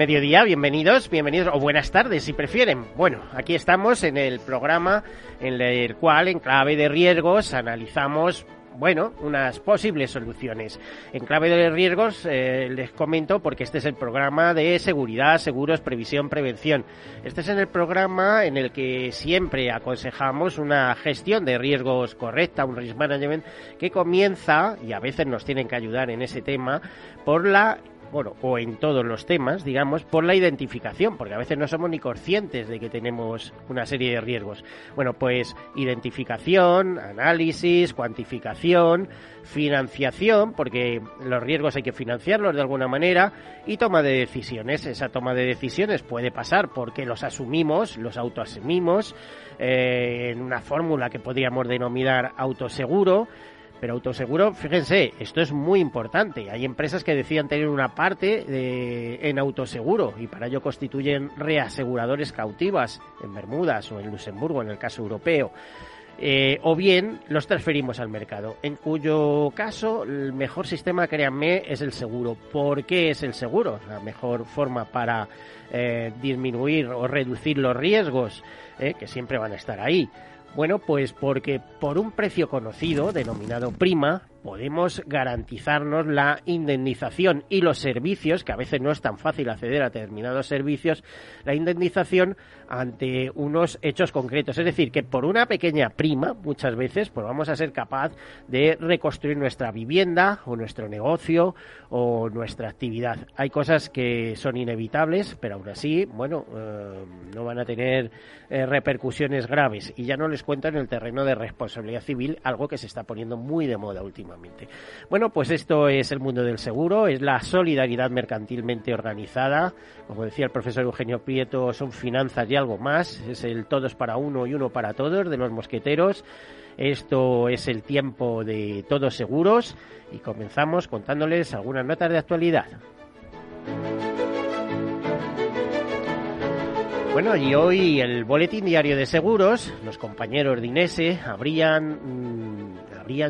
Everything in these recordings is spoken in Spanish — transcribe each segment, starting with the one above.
Mediodía, bienvenidos, bienvenidos o buenas tardes si prefieren. Bueno, aquí estamos en el programa en el cual en clave de riesgos analizamos bueno, unas posibles soluciones. En clave de riesgos eh, les comento porque este es el programa de seguridad, seguros, previsión, prevención. Este es el programa en el que siempre aconsejamos una gestión de riesgos correcta, un risk management que comienza, y a veces nos tienen que ayudar en ese tema, por la bueno, o en todos los temas, digamos, por la identificación, porque a veces no somos ni conscientes de que tenemos una serie de riesgos. Bueno, pues identificación, análisis, cuantificación, financiación, porque los riesgos hay que financiarlos de alguna manera, y toma de decisiones. Esa toma de decisiones puede pasar porque los asumimos, los autoasumimos, eh, en una fórmula que podríamos denominar autoseguro, pero autoseguro, fíjense, esto es muy importante. Hay empresas que decían tener una parte de, en autoseguro y para ello constituyen reaseguradores cautivas en Bermudas o en Luxemburgo, en el caso europeo. Eh, o bien los transferimos al mercado, en cuyo caso el mejor sistema, créanme, es el seguro. ¿Por qué es el seguro? La mejor forma para eh, disminuir o reducir los riesgos, eh, que siempre van a estar ahí. Bueno, pues porque por un precio conocido, denominado prima, podemos garantizarnos la indemnización y los servicios, que a veces no es tan fácil acceder a determinados servicios, la indemnización ante unos hechos concretos. Es decir, que por una pequeña prima, muchas veces, pues vamos a ser capaz de reconstruir nuestra vivienda o nuestro negocio o nuestra actividad. Hay cosas que son inevitables, pero aún así, bueno, eh, no van a tener eh, repercusiones graves. Y ya no les cuento en el terreno de responsabilidad civil, algo que se está poniendo muy de moda últimamente. Bueno, pues esto es el mundo del seguro, es la solidaridad mercantilmente organizada. Como decía el profesor Eugenio Prieto, son finanzas y algo más. Es el todos para uno y uno para todos de los mosqueteros. Esto es el tiempo de todos seguros y comenzamos contándoles algunas notas de actualidad. Bueno, y hoy el Boletín Diario de Seguros, los compañeros de Inese habrían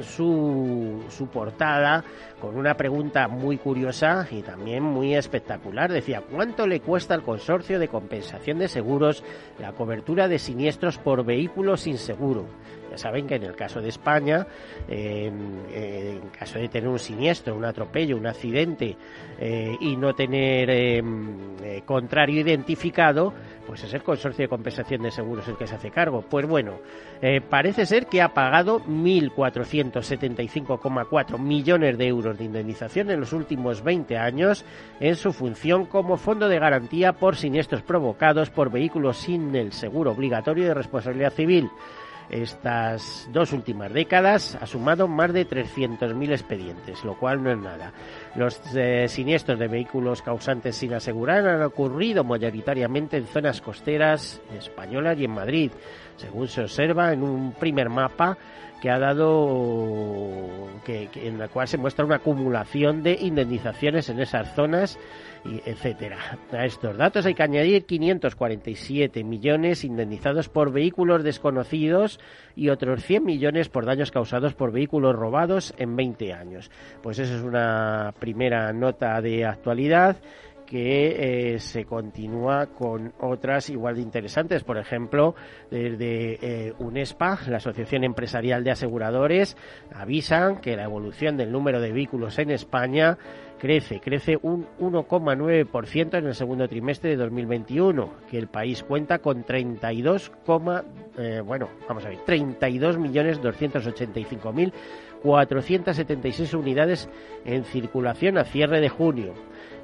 su, su portada con una pregunta muy curiosa y también muy espectacular. Decía, ¿cuánto le cuesta al consorcio de compensación de seguros la cobertura de siniestros por vehículos sin seguro? Ya saben que en el caso de España, en, caso de tener un siniestro, un atropello, un accidente eh, y no tener em, eh, contrario identificado, pues es el consorcio de compensación de seguros el que se hace cargo. Pues bueno, eh, parece ser que ha pagado 1.475,4 millones de euros de indemnización en los últimos 20 años en su función como fondo de garantía por siniestros provocados por vehículos sin el seguro obligatorio de responsabilidad civil estas dos últimas décadas ha sumado más de 300.000 expedientes, lo cual no es nada. Los eh, siniestros de vehículos causantes sin asegurar han ocurrido mayoritariamente en zonas costeras españolas y en Madrid, según se observa en un primer mapa que ha dado que, en la cual se muestra una acumulación de indemnizaciones en esas zonas etcétera. A estos datos hay que añadir 547 millones indemnizados por vehículos desconocidos y otros 100 millones por daños causados por vehículos robados en 20 años. Pues esa es una primera nota de actualidad que eh, se continúa con otras igual de interesantes. Por ejemplo, desde eh, UNESPA, la Asociación Empresarial de Aseguradores, avisan que la evolución del número de vehículos en España crece, crece un 1,9% en el segundo trimestre de 2021, que el país cuenta con 32, eh, bueno, vamos a ver, 32 millones 285 mil 476 unidades en circulación a cierre de junio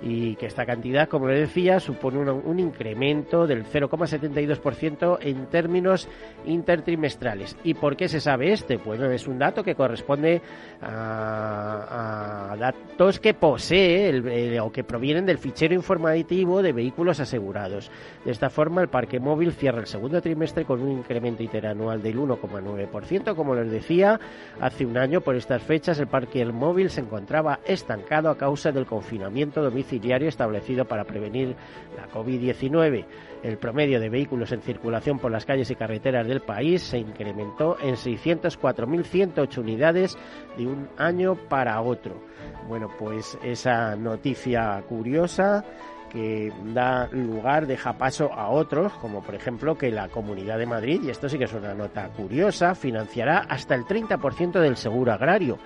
y que esta cantidad, como le decía, supone un, incremento del 0,72% en términos intertrimestrales. ¿Y por qué se sabe este? Bueno, es un dato que corresponde a, datos que posee o que provienen del fichero informativo de vehículos asegurados. De esta forma, el parque móvil cierra el segundo trimestre con un incremento interanual del 1,9%. Como les decía, hace un año por estas fechas el parque móvil se encontraba estancado a causa del confinamiento domiciliario establecido para prevenir la COVID-19. El promedio de vehículos en circulación por las calles y carreteras del país se incrementó en 604.108 unidades de un año para otro. Bueno, pues esa noticia curiosa que da lugar, deja paso a otros, como por ejemplo que la Comunidad de Madrid, y esto sí que es una nota curiosa, financiará hasta el 30% del seguro agrario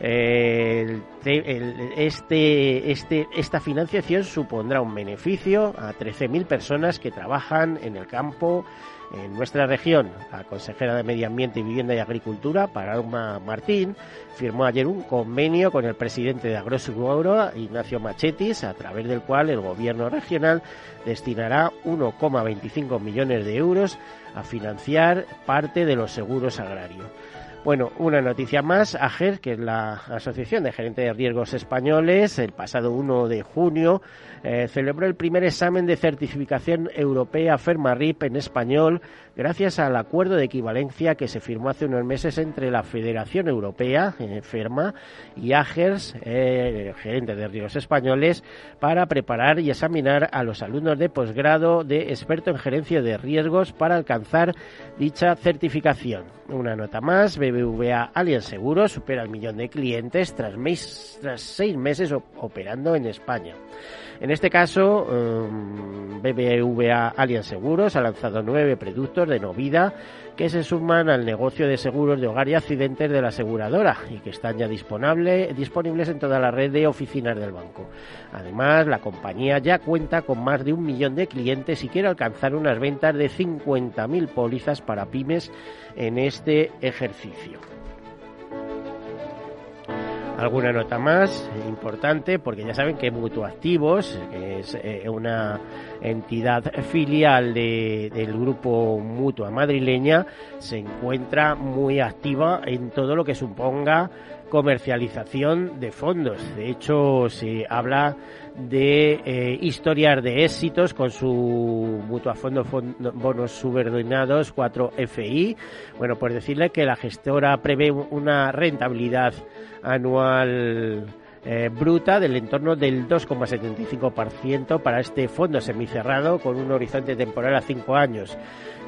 este, este, esta financiación supondrá un beneficio a 13.000 personas que trabajan en el campo en nuestra región. La consejera de Medio Ambiente Vivienda y Agricultura, Paloma Martín, firmó ayer un convenio con el presidente de Agroseguro, Ignacio Machetis, a través del cual el gobierno regional destinará 1,25 millones de euros a financiar parte de los seguros agrarios. Bueno, una noticia más. AGER, que es la Asociación de Gerentes de Riesgos Españoles, el pasado 1 de junio eh, celebró el primer examen de certificación europea FERMARIP en español gracias al acuerdo de equivalencia que se firmó hace unos meses entre la Federación Europea, eh, FERMA, y AGERS, eh, gerentes de riesgos españoles, para preparar y examinar a los alumnos de posgrado de experto en gerencia de riesgos para alcanzar dicha certificación. Una nota más, BBVA Allianz Seguros supera el millón de clientes tras, tras seis meses operando en España. En este caso, um, BBVA Allianz Seguros ha lanzado nueve productos de novida que se suman al negocio de seguros de hogar y accidentes de la aseguradora y que están ya disponibles en toda la red de oficinas del banco. Además, la compañía ya cuenta con más de un millón de clientes y quiere alcanzar unas ventas de 50.000 pólizas para pymes en este ejercicio. Alguna nota más importante, porque ya saben que Mutuactivos, que es eh, una entidad filial del grupo Mutua madrileña, se encuentra muy activa en todo lo que suponga comercialización de fondos. De hecho, se habla de eh, historias de éxitos con su mutua fondo, bonos subordinados 4FI. Bueno, pues decirle que la gestora prevé una rentabilidad anual eh, bruta del entorno del 2,75% para este fondo semicerrado con un horizonte temporal a cinco años.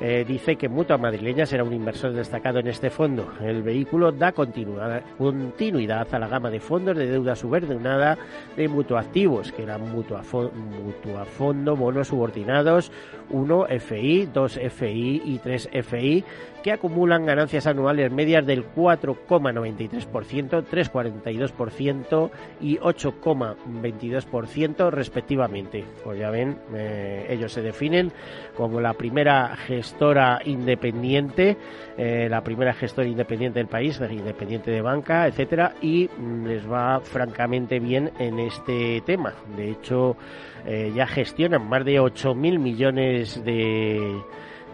Eh, dice que Mutua Madrileña será un inversor destacado en este fondo. El vehículo da continuidad a la gama de fondos de deuda subordinada de Mutuactivos, que eran Mutua, Fondo, bonos subordinados 1 FI, 2 FI y 3 FI, que acumulan ganancias anuales medias del 4,93%, 3,42% y 8,22% respectivamente. Pues ya ven, eh, ellos se definen como la primera gestora independiente, eh, la primera gestora independiente del país, independiente de banca, etcétera, y mm, les va francamente bien en este tema. De hecho, eh, ya gestionan más de 8.000 millones de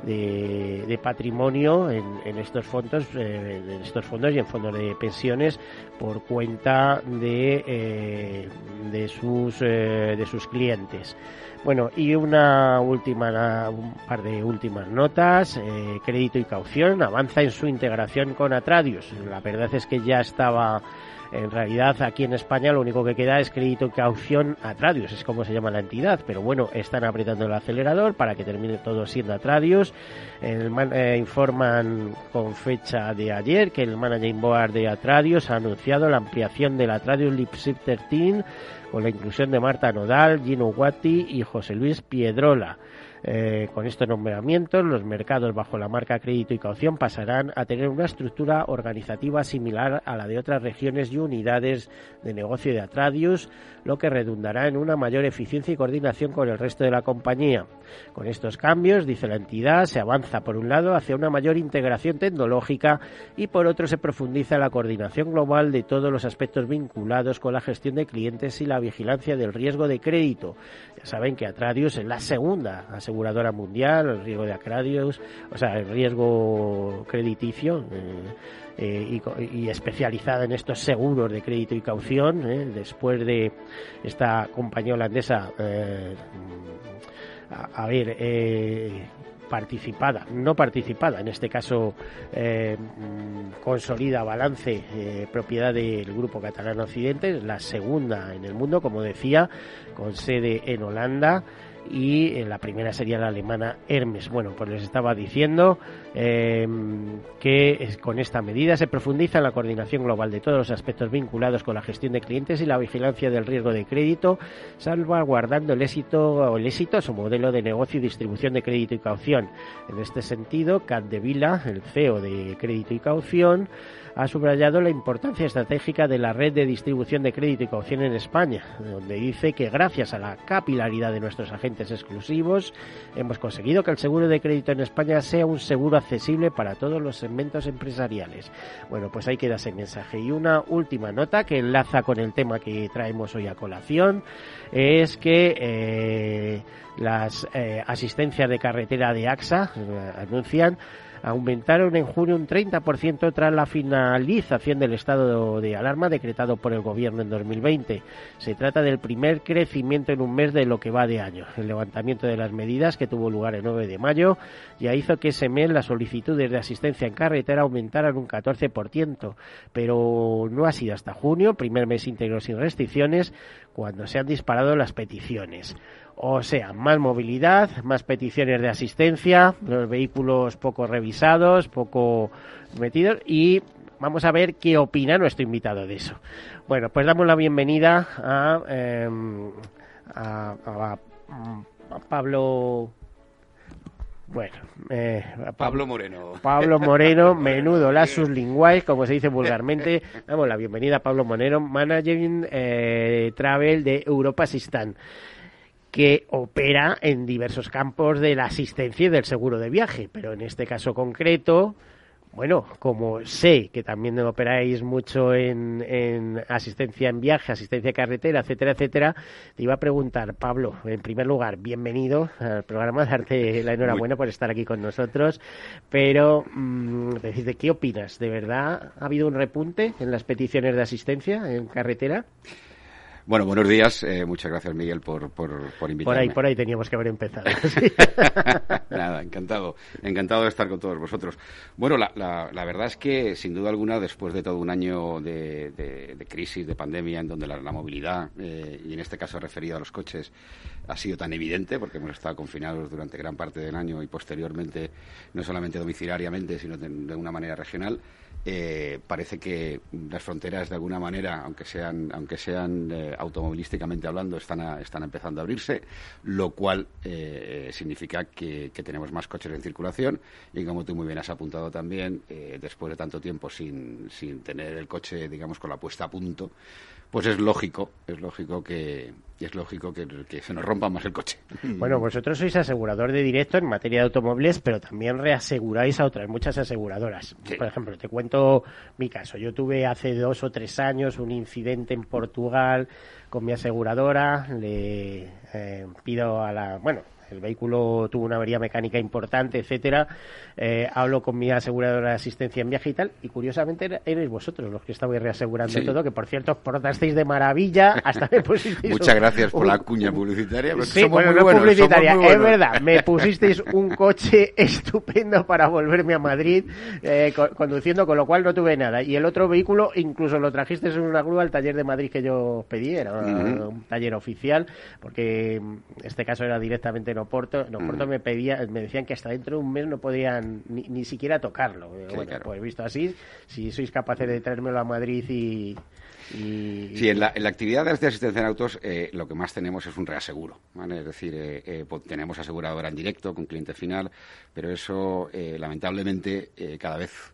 de, patrimonio en, estos fondos, eh, en estos fondos y en fondos de pensiones por cuenta de, eh, de sus eh, de sus clientes. Bueno, y una última, un par de últimas notas. crédito y caución avanza en su integración con Atradius. La verdad es que ya estaba En realidad, aquí en España lo único que queda es crédito y caución Atradius, es como se llama la entidad. Pero bueno, están apretando el acelerador para que termine todo siendo Atradius. El eh, informan con fecha de ayer que el managing board de Atradius ha anunciado la ampliación del Atradius Lipsip 13 con la inclusión de Marta Nodal, Gino Guatti y José Luis Piedrola. Eh, con estos nombramientos, los mercados bajo la marca crédito y caución pasarán a tener una estructura organizativa similar a la de otras regiones y unidades de negocio de Atradius, lo que redundará en una mayor eficiencia y coordinación con el resto de la compañía. Con estos cambios, dice la entidad, se avanza por un lado hacia una mayor integración tecnológica y por otro se profundiza la coordinación global de todos los aspectos vinculados con la gestión de clientes y la vigilancia del riesgo de crédito. Ya saben que Atradius es la segunda aseguradora mundial, el riesgo de Atradius, o sea, el riesgo crediticio. Eh, eh, y, especializada en estos seguros de crédito y caución, eh, después de esta compañía holandesa, eh, a, ver, participada, no participada, en este caso consolida balance propiedad del Grupo Catalán Occidente, la segunda en el mundo, como decía, con sede en Holanda y la primera sería la alemana Hermes. Bueno, pues les estaba diciendo eh, que con esta medida se profundiza en la coordinación global de todos los aspectos vinculados con la gestión de clientes y la vigilancia del riesgo de crédito, salvaguardando el éxito o el éxito su modelo de negocio y distribución de crédito y caución. En este sentido, Vila, el CEO de Crédito y Caución, ha subrayado la importancia estratégica de la red de distribución de crédito y caución en España, donde dice que gracias a la capilaridad de nuestros agentes exclusivos hemos conseguido que el seguro de crédito en España sea un seguro accesible para todos los segmentos empresariales. Bueno, pues ahí queda ese mensaje. Y una última nota que enlaza con el tema que traemos hoy a colación es que eh, las eh, asistencias de carretera de AXA eh, anuncian aumentaron en junio un 30% tras la finalización del estado de alarma decretado por el gobierno en 2020. Se trata del primer crecimiento en un mes de lo que va de año. El levantamiento de las medidas que tuvo lugar el 9 de mayo ya hizo que ese mes las solicitudes de asistencia en carretera aumentaran un 14%, pero no ha sido hasta junio, primer mes íntegro sin restricciones, cuando se han disparado las peticiones. O sea, más movilidad, más peticiones de asistencia, los vehículos poco revisados, poco metidos y vamos a ver qué opina nuestro invitado de eso. Bueno, pues damos la bienvenida a, em, a, Pablo bueno, eh, Pablo Moreno. Pablo Moreno, menudo lasus linguais, como se dice vulgarmente. Damos la bienvenida a Pablo Moreno, Managing eh, Travel de Europa Sistán que opera en diversos campos de la asistencia y del seguro de viaje, pero en este caso concreto, bueno, como sé que también operáis mucho en, asistencia en viaje, asistencia carretera, etcétera, etcétera, te iba a preguntar, Pablo, en primer lugar, bienvenido al programa, darte la enhorabuena por estar aquí con nosotros, pero mm, decirte, ¿qué opinas? ¿De verdad ha habido un repunte en las peticiones de asistencia en carretera? Bueno, buenos días. Eh, muchas gracias, Miguel, por, por, por, invitarme. Por ahí, por ahí teníamos que haber empezado. Nada, encantado. Encantado de estar con todos vosotros. Bueno, la, la, verdad es que, sin duda alguna, después de todo un año de, de, crisis, de pandemia, en donde la, movilidad, eh, y en este caso referido a los coches, ha sido tan evidente, porque hemos estado confinados durante gran parte del año y posteriormente, no solamente domiciliariamente, sino de, de una manera regional, eh, parece que las fronteras de alguna manera, aunque sean, aunque sean eh, automovilísticamente hablando, están, están empezando a abrirse, lo cual eh, significa que, tenemos más coches en circulación. Y como tú muy bien has apuntado también, después de tanto tiempo sin, sin tener el coche, digamos, con la puesta a punto, pues es lógico, es lógico que es lógico que, se nos rompa más el coche. Bueno, vosotros sois asegurador de directo en materia de automóviles, pero también reaseguráis a otras muchas aseguradoras. Por ejemplo, te cuento mi caso. Yo tuve hace dos o tres años un incidente en Portugal con mi aseguradora. Le eh, pido a la, bueno, el vehículo tuvo una avería mecánica importante, etcétera, eh, hablo con mi aseguradora de asistencia en viaje y tal, y curiosamente erais vosotros los que estabais reasegurando todo, que por cierto os portasteis de maravilla, hasta me pusisteis... Muchas gracias por la cuña publicitaria. Sí, bueno, no publicitaria, es verdad, me pusisteis un coche estupendo para volverme a Madrid eh, conduciendo, con lo cual no tuve nada. Y el otro vehículo incluso lo trajisteis en una grúa al taller de Madrid que yo pedí, era un taller oficial, porque este caso era directamente En Oporto me pedía, me decían que hasta dentro de un mes no podían ni, siquiera tocarlo. bueno, pues visto así, si sois capaces de traérmelo a Madrid y, Sí, en la, en la, actividad de asistencia en autos eh, lo que más tenemos es un reaseguro. ¿vale? Es decir, eh, eh, tenemos aseguradora en directo con cliente final, pero eso lamentablemente cada vez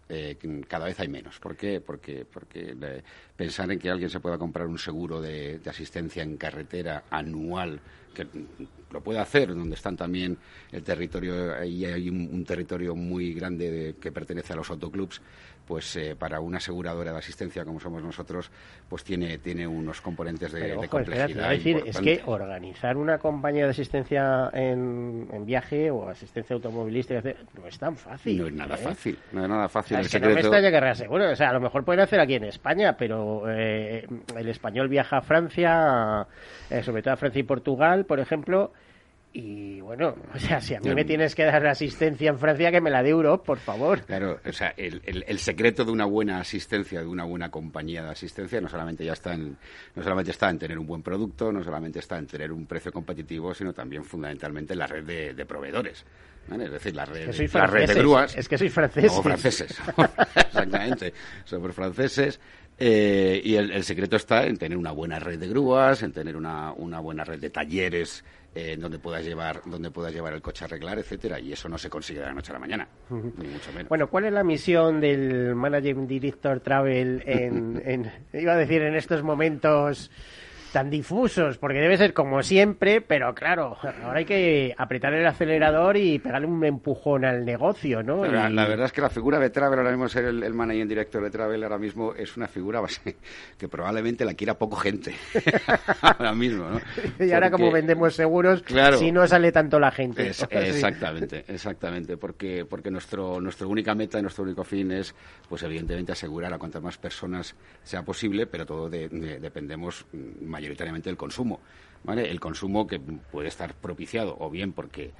cada vez hay menos. ¿Por qué? Porque, porque pensar en que alguien se pueda comprar un seguro de, asistencia en carretera anual que lo puede hacer, donde están también el territorio, ahí hay un, territorio muy grande que pertenece a los autoclubs, pues eh, para una aseguradora de asistencia como somos nosotros, pues tiene, tiene unos componentes de, complejidad. es decir, es que organizar una compañía de asistencia en, viaje o asistencia automovilística no es tan fácil. No es nada ¿eh? fácil, no es nada fácil. Es que no me extraña que reasegure, o sea, a lo mejor pueden hacer aquí en España, pero eh, el español viaja a Francia, sobre todo a Francia y Portugal, por ejemplo, y bueno, o sea, si a mí me tienes que dar asistencia en Francia, que me la dé Europa, por favor. Claro, o sea, el, el, secreto de una buena asistencia, de una buena compañía de asistencia, no solamente ya está en, no solamente está en tener un buen producto, no solamente está en tener un precio competitivo, sino también fundamentalmente en la red de, proveedores. Es decir, la red, la red de grúas. Es que soy franceses. O franceses. Exactamente. Somos franceses. Eh, y el, el, secreto está en tener una buena red de grúas, en tener una, una buena red de talleres eh, donde puedas llevar donde puedas llevar el coche a arreglar, etcétera, y eso no se consigue de la noche a la mañana, ni mucho menos. Bueno, ¿cuál es la misión del Managing Director Travel en, en iba a decir en estos momentos tan difusos, porque debe ser como siempre, pero claro, ahora hay que apretar el acelerador y pegarle un empujón al negocio, ¿no? La, verdad es que la figura de Travel, ahora mismo ser el, el managing director de Travel, ahora mismo es una figura base, que probablemente la quiera poco gente, ahora mismo, ¿no? y ahora como vendemos seguros, si no sale tanto la gente. exactamente, exactamente, porque, porque nuestro, nuestra única meta y nuestro único fin es, pues evidentemente, asegurar a cuantas más personas sea posible, pero todo dependemos mayoritariamente el consumo. ¿vale? El consumo que puede estar propiciado o bien porque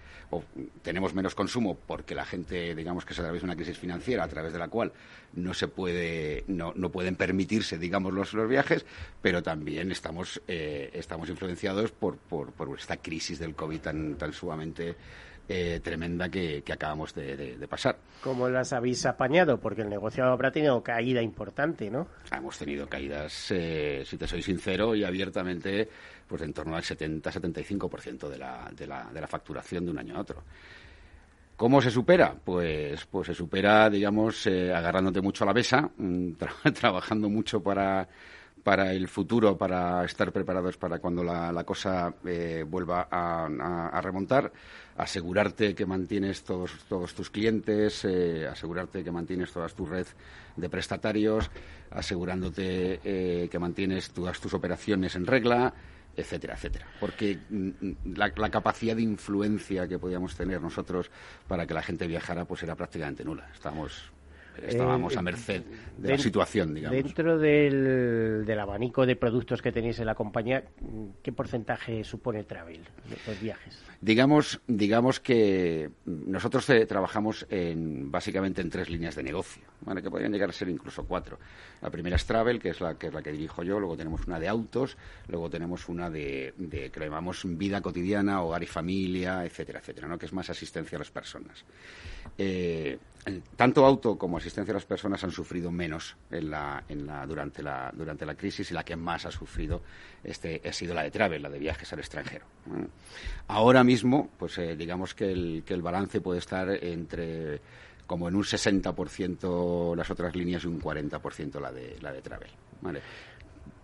tenemos menos consumo porque la gente, digamos que se atraviesa una crisis financiera a través de la cual no se puede, no, no pueden permitirse, digamos, los, los viajes, pero también estamos, eh, estamos influenciados por, por, por esta crisis del COVID tan, tan sumamente eh, tremenda que, acabamos de, pasar. ¿Cómo las habéis apañado? Porque el negocio habrá tenido caída importante, ¿no? Hemos tenido caídas, eh, si te soy sincero y abiertamente, pues en torno al 70-75% de la, de, la, de la facturación de un año a otro. ¿Cómo se supera? Pues, pues se supera, digamos, eh, agarrándote mucho a la mesa, mm, trabajando mucho para para el futuro, para estar preparados para cuando la, cosa eh, vuelva a, remontar, asegurarte que mantienes todos, tus clientes, eh, asegurarte que mantienes toda tu red de prestatarios, asegurándote eh, que mantienes todas tus operaciones en regla, etcétera, etcétera. Porque mm, la, la, capacidad de influencia que podíamos tener nosotros para que la gente viajara pues era prácticamente nula. Estábamos estábamos a eh, merced de la situación, digamos. Dentro del, del, abanico de productos que tenéis en la compañía, ¿qué porcentaje supone Travel, los viajes? Digamos, digamos que nosotros eh, trabajamos en, básicamente en tres líneas de negocio, que podrían llegar a ser incluso cuatro. La primera es Travel, que es la que, es la que dirijo yo, luego tenemos una de autos, luego tenemos una de, de que llamamos vida cotidiana, hogar y familia, etcétera, etcétera, ¿no? que es más asistencia a las personas. Eh, tanto auto como asistencia a las personas han sufrido menos en la, en la, durante, la, durante la crisis y la que más ha sufrido este, ha sido la de travel, la de viajes al extranjero. Ahora mismo, pues eh, digamos que el, que el balance puede estar entre como en un 60% las otras líneas y un 40% la de, la de travel.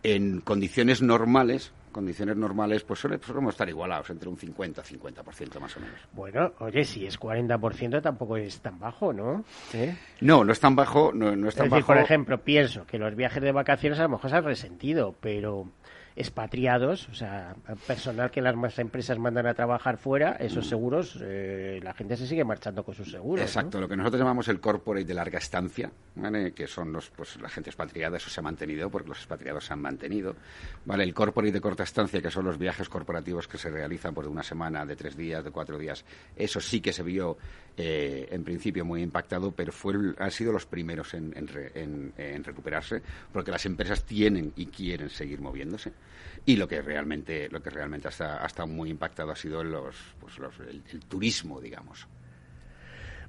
En condiciones normales, condiciones normales, pues solemos estar igualados, entre un 50-50% más o menos. Bueno, oye, si es 40% tampoco es tan bajo, ¿no? ¿Eh? No, no es tan bajo, no, es tan bajo. por ejemplo, pienso que los viajes de vacaciones a lo mejor se han resentido, pero expatriados, o sea, personal que las empresas mandan a trabajar fuera, esos seguros, eh, la gente se sigue marchando con sus seguros. Exacto, lo que nosotros llamamos el corporate de larga estancia, que son los, pues, la gente expatriada, eso se ha mantenido porque los expatriados se han mantenido. ¿vale? El corporate de corta estancia, que son los viajes corporativos que se realizan por de una semana, de tres días, de cuatro días, eso sí que se vio eh, en principio muy impactado, pero fue, han sido los primeros en, en, recuperarse, porque las empresas tienen y quieren seguir moviéndose. Y lo que realmente, lo que realmente ha, estado muy impactado ha sido los, pues el, turismo, digamos.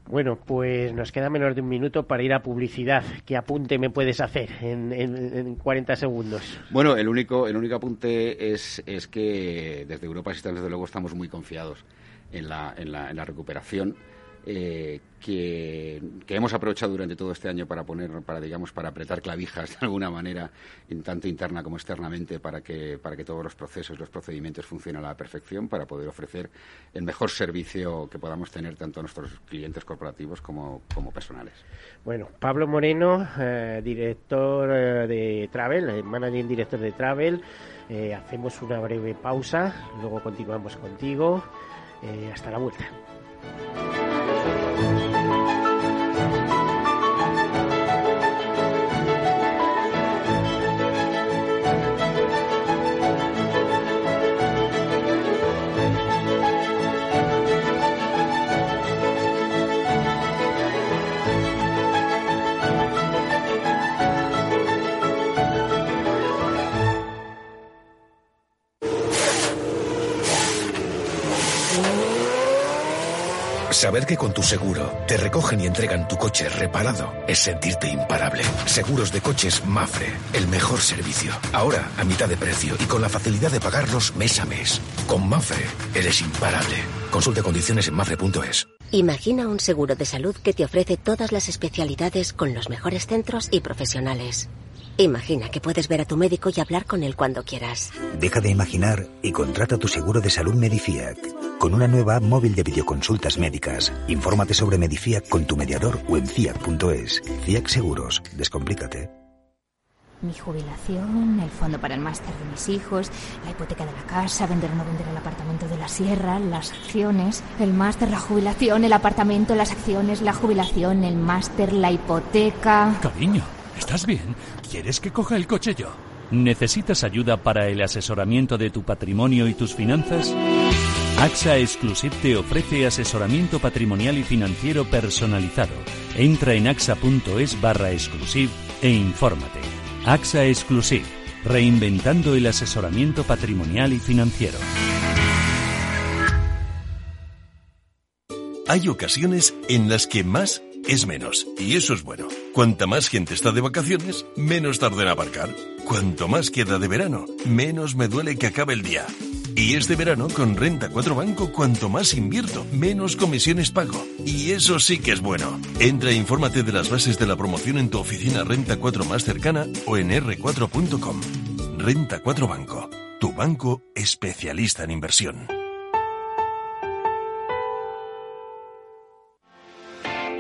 Bueno, pues nos queda menos de un minuto para ir a publicidad. ¿Qué apunte me puedes hacer en, en, 40 segundos? Bueno, el único, el único apunte es, es que desde Europa, desde luego, estamos muy confiados en la, en la, en la recuperación eh, que, hemos aprovechado durante todo este año para poner, para digamos, para apretar clavijas de alguna manera, tanto interna como externamente, para que, para que todos los procesos, los procedimientos funcionen a la perfección, para poder ofrecer el mejor servicio que podamos tener tanto a nuestros clientes corporativos como, como personales. Bueno, Pablo Moreno, eh, director eh, de Travel, managing director de Travel. hacemos una breve pausa, luego continuamos contigo. hasta la vuelta. Saber que con tu seguro te recogen y entregan tu coche reparado es sentirte imparable. Seguros de coches Mafre, el mejor servicio. Ahora a mitad de precio y con la facilidad de pagarlos mes a mes. Con Mafre eres imparable. Consulte condiciones en mafre.es. Imagina un seguro de salud que te ofrece todas las especialidades con los mejores centros y profesionales. Imagina que puedes ver a tu médico y hablar con él cuando quieras. Deja de imaginar y contrata tu seguro de salud Medifiac. Con una nueva app móvil de videoconsultas médicas. Infórmate sobre Medifiac con tu mediador o en fiac.es. Fiac Seguros. Descomplícate. Mi jubilación, el fondo para el máster de mis hijos, la hipoteca de la casa, vender o no vender el apartamento de la sierra, las acciones, el máster, la jubilación, el apartamento, las acciones, la jubilación, el máster, la hipoteca. Cariño, ¿estás bien? ¿Quieres que coja el coche yo? ¿Necesitas ayuda para el asesoramiento de tu patrimonio y tus finanzas? AXA Exclusive te ofrece asesoramiento patrimonial y financiero personalizado. Entra en axa.es barra exclusive e infórmate. AXA Exclusive, reinventando el asesoramiento patrimonial y financiero. Hay ocasiones en las que más es menos. Y eso es bueno. Cuanta más gente está de vacaciones, menos tarda en aparcar. Cuanto más queda de verano, menos me duele que acabe el día. Y este verano, con Renta 4 Banco, cuanto más invierto, menos comisiones pago. Y eso sí que es bueno. Entra e infórmate de las bases de la promoción en tu oficina Renta 4 más cercana o en r4.com. Renta 4 Banco, tu banco especialista en inversión.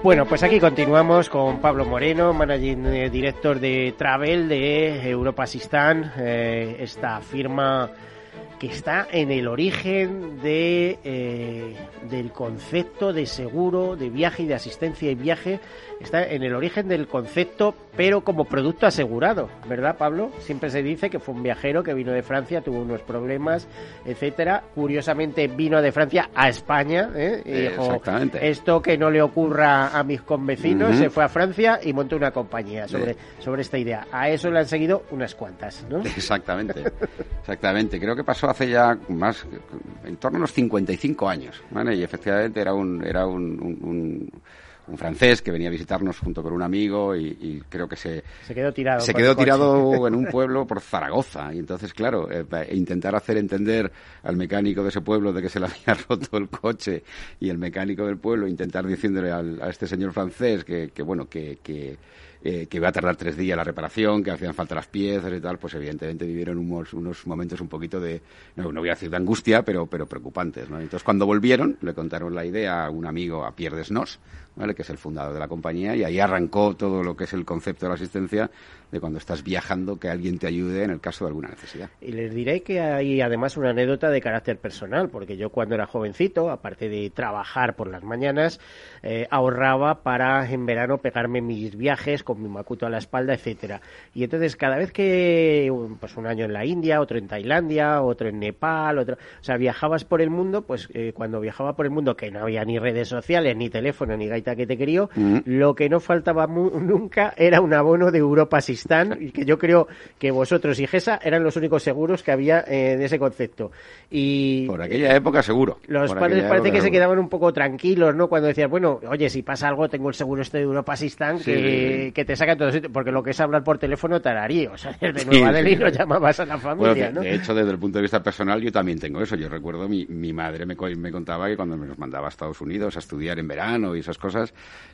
Bueno, pues aquí continuamos con Pablo Moreno, managing director de Travel de Europa Assistant, eh, esta firma que está en el origen de, eh, del concepto de seguro de viaje y de asistencia y viaje, está en el origen del concepto, pero como producto asegurado, ¿verdad, Pablo? Siempre se dice que fue un viajero que vino de Francia, tuvo unos problemas, etcétera. Curiosamente vino de Francia a España, ¿eh? Y dijo, Exactamente. esto que no le ocurra a mis convecinos, se fue a Francia y montó una compañía sobre, sobre esta idea. A eso le han seguido unas cuantas, ¿no? Exactamente, exactamente. Creo que pasó hace ya más, en torno a los 55 años, ¿vale? Y efectivamente era un, era un, un- un- un francés que venía a visitarnos junto con un amigo y, y creo que se, Se quedó tirado. se quedó tirado en un pueblo por Zaragoza. Y entonces, claro, eh, pa- intentar hacer entender al mecánico de ese pueblo de que se le había roto el coche y el mecánico del pueblo intentar diciéndole al- a este señor francés que, que bueno, que, que, eh, que iba a tardar tres días la reparación, que hacían falta las piezas y tal, pues evidentemente vivieron unos, unos momentos un poquito de, no, voy a decir de angustia, pero, pero preocupantes. ¿no? Entonces, cuando volvieron, le contaron la idea a un amigo, a Pierre Desnos, ¿vale? que es el fundador de la compañía, y ahí arrancó todo lo que es el concepto de la asistencia de cuando estás viajando, que alguien te ayude en el caso de alguna necesidad. Y les diré que hay además una anécdota de carácter personal, porque yo cuando era jovencito, aparte de trabajar por las mañanas, eh, ahorraba para en verano pegarme mis viajes con mi macuto a la espalda, etcétera. Y entonces cada vez que, pues un año en la India, otro en Tailandia, otro en Nepal, otro, o sea, viajabas por el mundo, pues eh, cuando viajaba por el mundo, que no había ni redes sociales, ni teléfono, ni gaita que te quería, Mm. lo que no faltaba nunca era un abono de Europa Assistant, y que yo creo que vosotros y GESA eran los únicos seguros que había eh, de ese concepto. Y Por aquella época, seguro. los Por padres parece que se quedaban un poco tranquilos, ¿no? Cuando decías, bueno, oye, si pasa algo, tengo el seguro este de Europa Sí, que, sí. que te saca en todos porque lo que es hablar por teléfono tararío, o sea, desde Nueva Delhi sí. no llamabas a la Bueno, familia, de, ¿no? de hecho, desde el punto de vista personal, yo también tengo eso. Yo recuerdo, mi, mi madre me, me contaba que cuando me nos mandaba a Estados Unidos a estudiar en verano y esas cosas,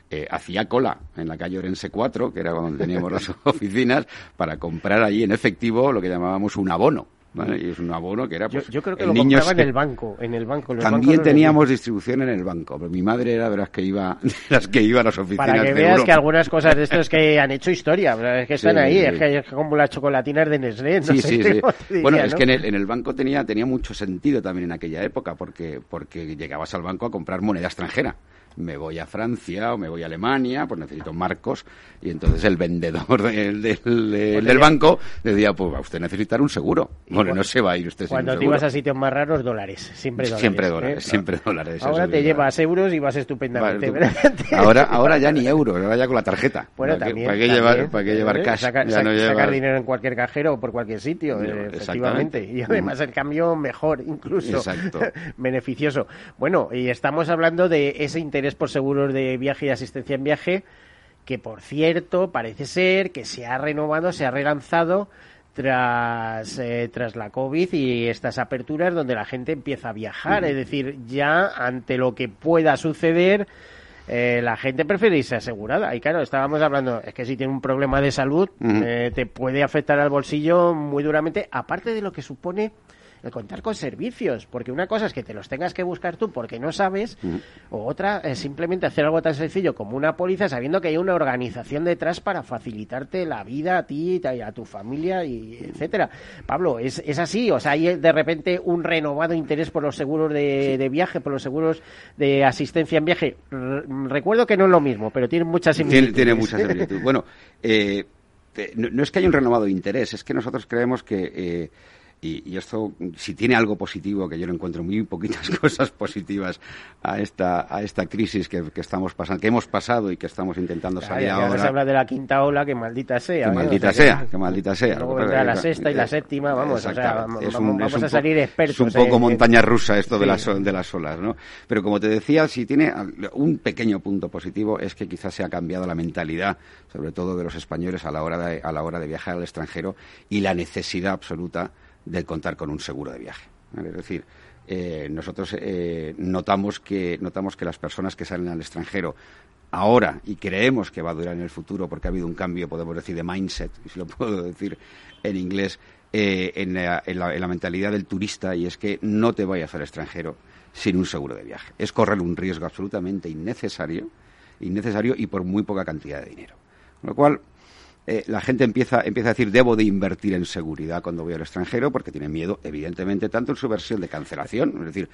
eh, hacía cola en la calle Orense 4, que era donde teníamos las oficinas, para comprar allí en efectivo lo que llamábamos un abono. ¿vale? Y es un abono que era yo, pues, yo creo que lo niños compraba en el banco, en el banco. los También teníamos distribución en el banco, pero mi madre era de las que iba, de las que iba a las oficinas Para que de veas Europa. que algunas cosas de estos que han hecho historia, es que están Sí, ahí, sí. es que es como las chocolatinas de Nestlé, no Sí, sé Bueno, es que en el, en el banco tenía, tenía mucho sentido también en aquella época, porque, porque llegabas al banco a comprar moneda extranjera. Me voy a Francia o me voy a Alemania, pues necesito marcos, y entonces el vendedor del, del, del tenía- banco decía, pues va usted a necesitar un seguro. Bueno, no se va a ir usted sin Cuando un te seguro. ibas a sitios más raros, dólares, siempre dólares. Siempre ¿eh? dólares, siempre dólares. Ahora te llevas euros y vas estupendamente. Vale, ¿verdad? tú- ahora, ahora ya ni euros, ahora ya con la tarjeta. Bueno, ¿Para qué- también. ¿Para qué también, llevar, para qué ¿eh? llevar cash? Saca- Ya sac- no sacar dinero en cualquier cajero o por cualquier sitio, No, eh, efectivamente. Y además el cambio mejor, incluso. Exacto. Beneficioso. Bueno, y estamos hablando de ese interés por seguros de viaje y asistencia en viaje, que por cierto, parece ser que se ha renovado, se ha relanzado tras, eh, tras la COVID y estas aperturas donde la gente empieza a viajar. Es decir, ya ante lo que pueda suceder, eh, la gente prefiere irse asegurada. Y claro, estábamos hablando, es que si tiene un problema de salud, eh, te puede afectar al bolsillo muy duramente, aparte de lo que supone el contar con servicios, porque una cosa es que te los tengas que buscar tú porque no sabes, o otra es simplemente hacer algo tan sencillo como una póliza sabiendo que hay una organización detrás para facilitarte la vida a ti y a tu familia y etcétera. Pablo, ¿es, es así? O sea, hay de repente un renovado interés por los seguros de, viaje, por los seguros de asistencia en viaje. recuerdo que no es lo mismo, pero tiene muchas similitudes. Tiene, muchas similitudes. bueno, eh, no, es que haya un renovado interés, es que nosotros creemos que eh, y, esto, si tiene algo positivo, que yo lo encuentro muy poquitas cosas positivas a esta, a esta crisis que, estamos pasando, que hemos pasado y que estamos intentando salir ahora. se habla de la quinta ola, que maldita sea. Que maldita sea, que, maldita sea. Luego vendrá la sexta y la séptima, vamos, o sea, vamos, a salir expertos. Es un poco montaña rusa esto de, las, de las olas, ¿no? Pero como te decía, si tiene un pequeño punto positivo es que quizás se ha cambiado la mentalidad, sobre todo de los españoles a la hora de, a la hora de viajar al extranjero y la necesidad absoluta de contar con un seguro de viaje. Es decir, eh, nosotros eh, notamos, que, notamos que las personas que salen al extranjero ahora y creemos que va a durar en el futuro porque ha habido un cambio, podemos decir, de mindset, si lo puedo decir en inglés, eh, en, la, en, la, mentalidad del turista y es que no te vayas al extranjero sin un seguro de viaje. Es correr un riesgo absolutamente innecesario, innecesario y por muy poca cantidad de dinero. Con lo cual, eh, la gente empieza, empieza a decir debo de invertir en seguridad cuando voy al extranjero porque tiene miedo, evidentemente, tanto en su versión de cancelación, es decir,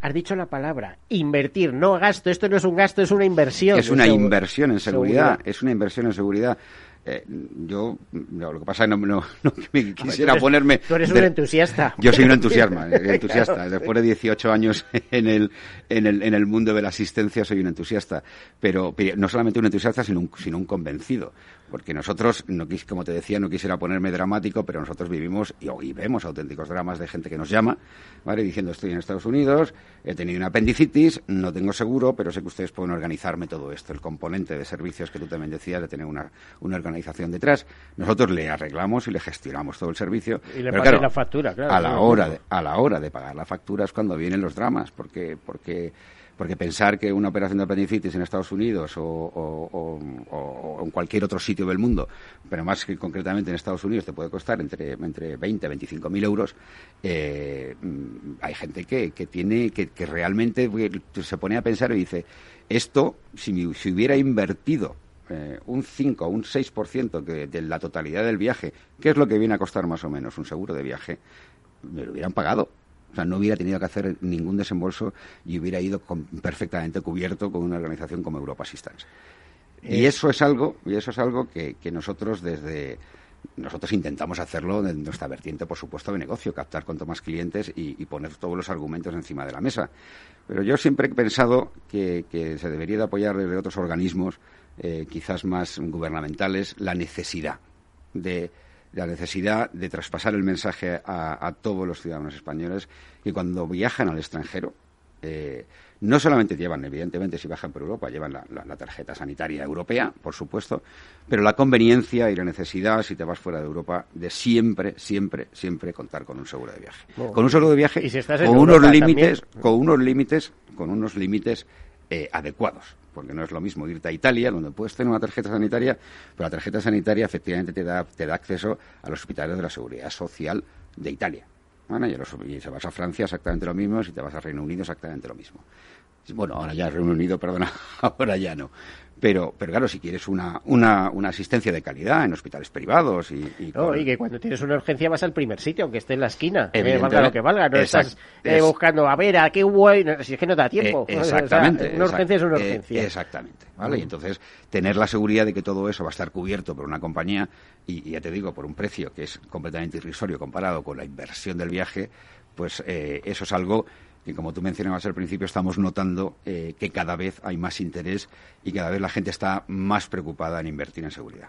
has, dicho, la palabra invertir, no gasto. Esto no es un gasto, es una inversión. Es una inversión en seguridad, es una inversión en seguridad. Eh, yo, lo que pasa es que no, me quisiera ponerme... Tú eres un entusiasta. Yo soy un entusiasma, entusiasta. Después de 18 años en el, en, el, en el mundo de la asistencia soy un entusiasta. Pero, no solamente un entusiasta, sino un, sino un convencido porque nosotros, no, como te decía, no quisiera ponerme dramático, pero nosotros vivimos y, vemos auténticos dramas de gente que nos llama, ¿vale? Diciendo, estoy en Estados Unidos, he tenido una apendicitis, no tengo seguro, pero sé que ustedes pueden organizarme todo esto, el componente de servicios que tú también decías, de tener una, una organización detrás. Nosotros le arreglamos y le gestionamos todo el servicio. Y le pero la factura, claro. A la, hora de, a la hora de pagar la factura es cuando vienen los dramas, porque... porque porque pensar que una operación de apendicitis en Estados Unidos o, en cualquier otro sitio del mundo, pero más que concretamente en Estados Unidos, te puede costar entre, entre 20 y 25 mil euros, eh, mm, hay gente que, tiene, que, realmente se pone a pensar y dice, esto, si, si hubiera invertido eh, un 5 o un 6% de, de la totalidad del viaje, ¿qué es lo que viene a costar más o menos un seguro de viaje? Me lo hubieran pagado o sea, no hubiera tenido que hacer ningún desembolso y hubiera ido perfectamente cubierto con una organización como Europa Assistance. Y eso es algo, y eso es algo que, nosotros desde nosotros intentamos hacerlo en nuestra vertiente, por supuesto, de negocio, captar cuanto más clientes y, poner todos los argumentos encima de la mesa. Pero yo siempre he pensado que, se debería de apoyar desde otros organismos, eh, quizás más gubernamentales, la necesidad de la necesidad de traspasar el mensaje a, todos los ciudadanos españoles que cuando viajan al extranjero, eh, no solamente llevan, evidentemente, si viajan por Europa, llevan la, tarjeta sanitaria europea, por supuesto, pero la conveniencia y la necesidad, si te vas fuera de Europa, de siempre, siempre, siempre contar con un seguro de viaje. con un seguro de viaje, con, unos límites, con unos límites, con unos límites eh, adecuados porque no es lo mismo irte a Italia, donde puedes tener una tarjeta sanitaria, pero la tarjeta sanitaria efectivamente te da, te da acceso a los hospitales de la seguridad social de Italia. Bueno, y, si vas a Francia exactamente lo mismo, si te vas a Reino Unido exactamente lo mismo. Bueno, ahora ya Reino Unido, perdona, ahora ya no. Pero, pero claro, si quieres una, una, una asistencia de calidad en hospitales privados y... Y, y, que cuando tienes una urgencia vas al primer sitio, aunque esté en la esquina, eh, valga lo que valga, no estás eh, buscando, a ver, a qué hubo, si es que no da tiempo. Eh, exactamente. una urgencia es una urgencia. exactamente, ¿vale? Y entonces, tener la seguridad de que todo eso va a estar cubierto por una compañía, y, ya te digo, por un precio que es completamente irrisorio comparado con la inversión del viaje, pues eso es algo y como tú mencionabas al principio, estamos notando eh, que cada vez hay más interés y cada vez la gente está más preocupada en invertir en seguridad.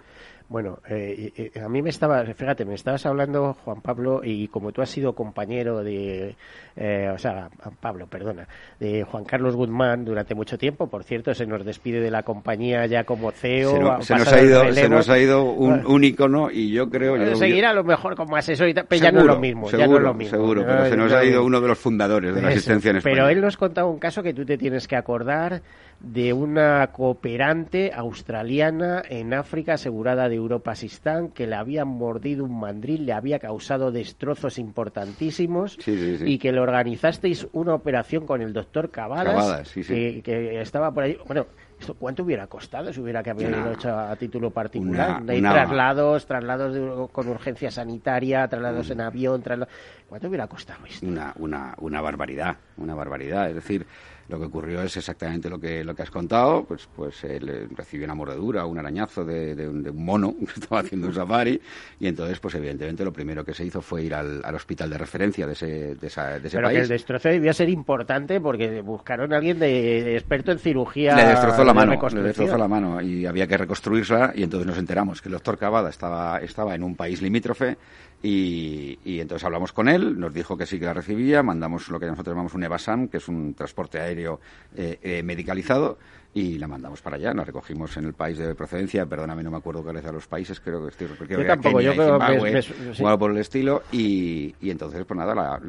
Bueno, eh, a mí me estaba, fíjate, me estabas hablando, Juan Pablo, y como tú has sido compañero de, eh, o sea, Pablo, perdona, de Juan Carlos Guzmán durante mucho tiempo, por cierto, se nos despide de la compañía ya como CEO. Se, nos, ha ido, se nos ha ido un, un icono y yo creo... Yo, seguirá a lo mejor como asesor y pero ya no es lo mismo. Seguro, ya no es lo mismo. seguro, pero se nos ha ido uno de los fundadores de la asistencia en España. Pero él nos contaba un caso que tú te tienes que acordar de una cooperante australiana en África asegurada de Europa Sistán que le había mordido un mandril, le había causado destrozos importantísimos y que le organizasteis una operación con el doctor Cavadas, que, estaba por ahí. Bueno, ¿esto cuánto hubiera costado si hubiera que haberlo hecho a título particular? Hay traslados, traslados con urgencia sanitaria, traslados en avión, traslados... ¿Cuánto hubiera costado esto? Una, una, una barbaridad, una barbaridad. Es decir, lo que ocurrió es exactamente lo que, lo que has contado, pues, pues él recibió una mordedura, un arañazo de, un, mono que estaba haciendo un safari y entonces, pues evidentemente lo primero que se hizo fue ir al, hospital de referencia de ese, de esa, de ese Pero país. que el destrozo debía ser importante porque buscaron a alguien de, experto en cirugía. Le destrozó la mano, le destrozó la mano y había que reconstruirla y entonces nos enteramos que el doctor Cavada estaba, estaba en un país limítrofe y, entonces hablamos con él, nos dijo que sí que la recibía, mandamos lo que nosotros llamamos un EVASAM, que es un transporte aéreo eh, eh, medicalizado, y la mandamos para allá. Nos recogimos en el país de procedencia, perdóname, no me acuerdo cuáles eran los países, creo que estoy yo tampoco, yo creo que por el estilo, y, entonces, pues nada, la,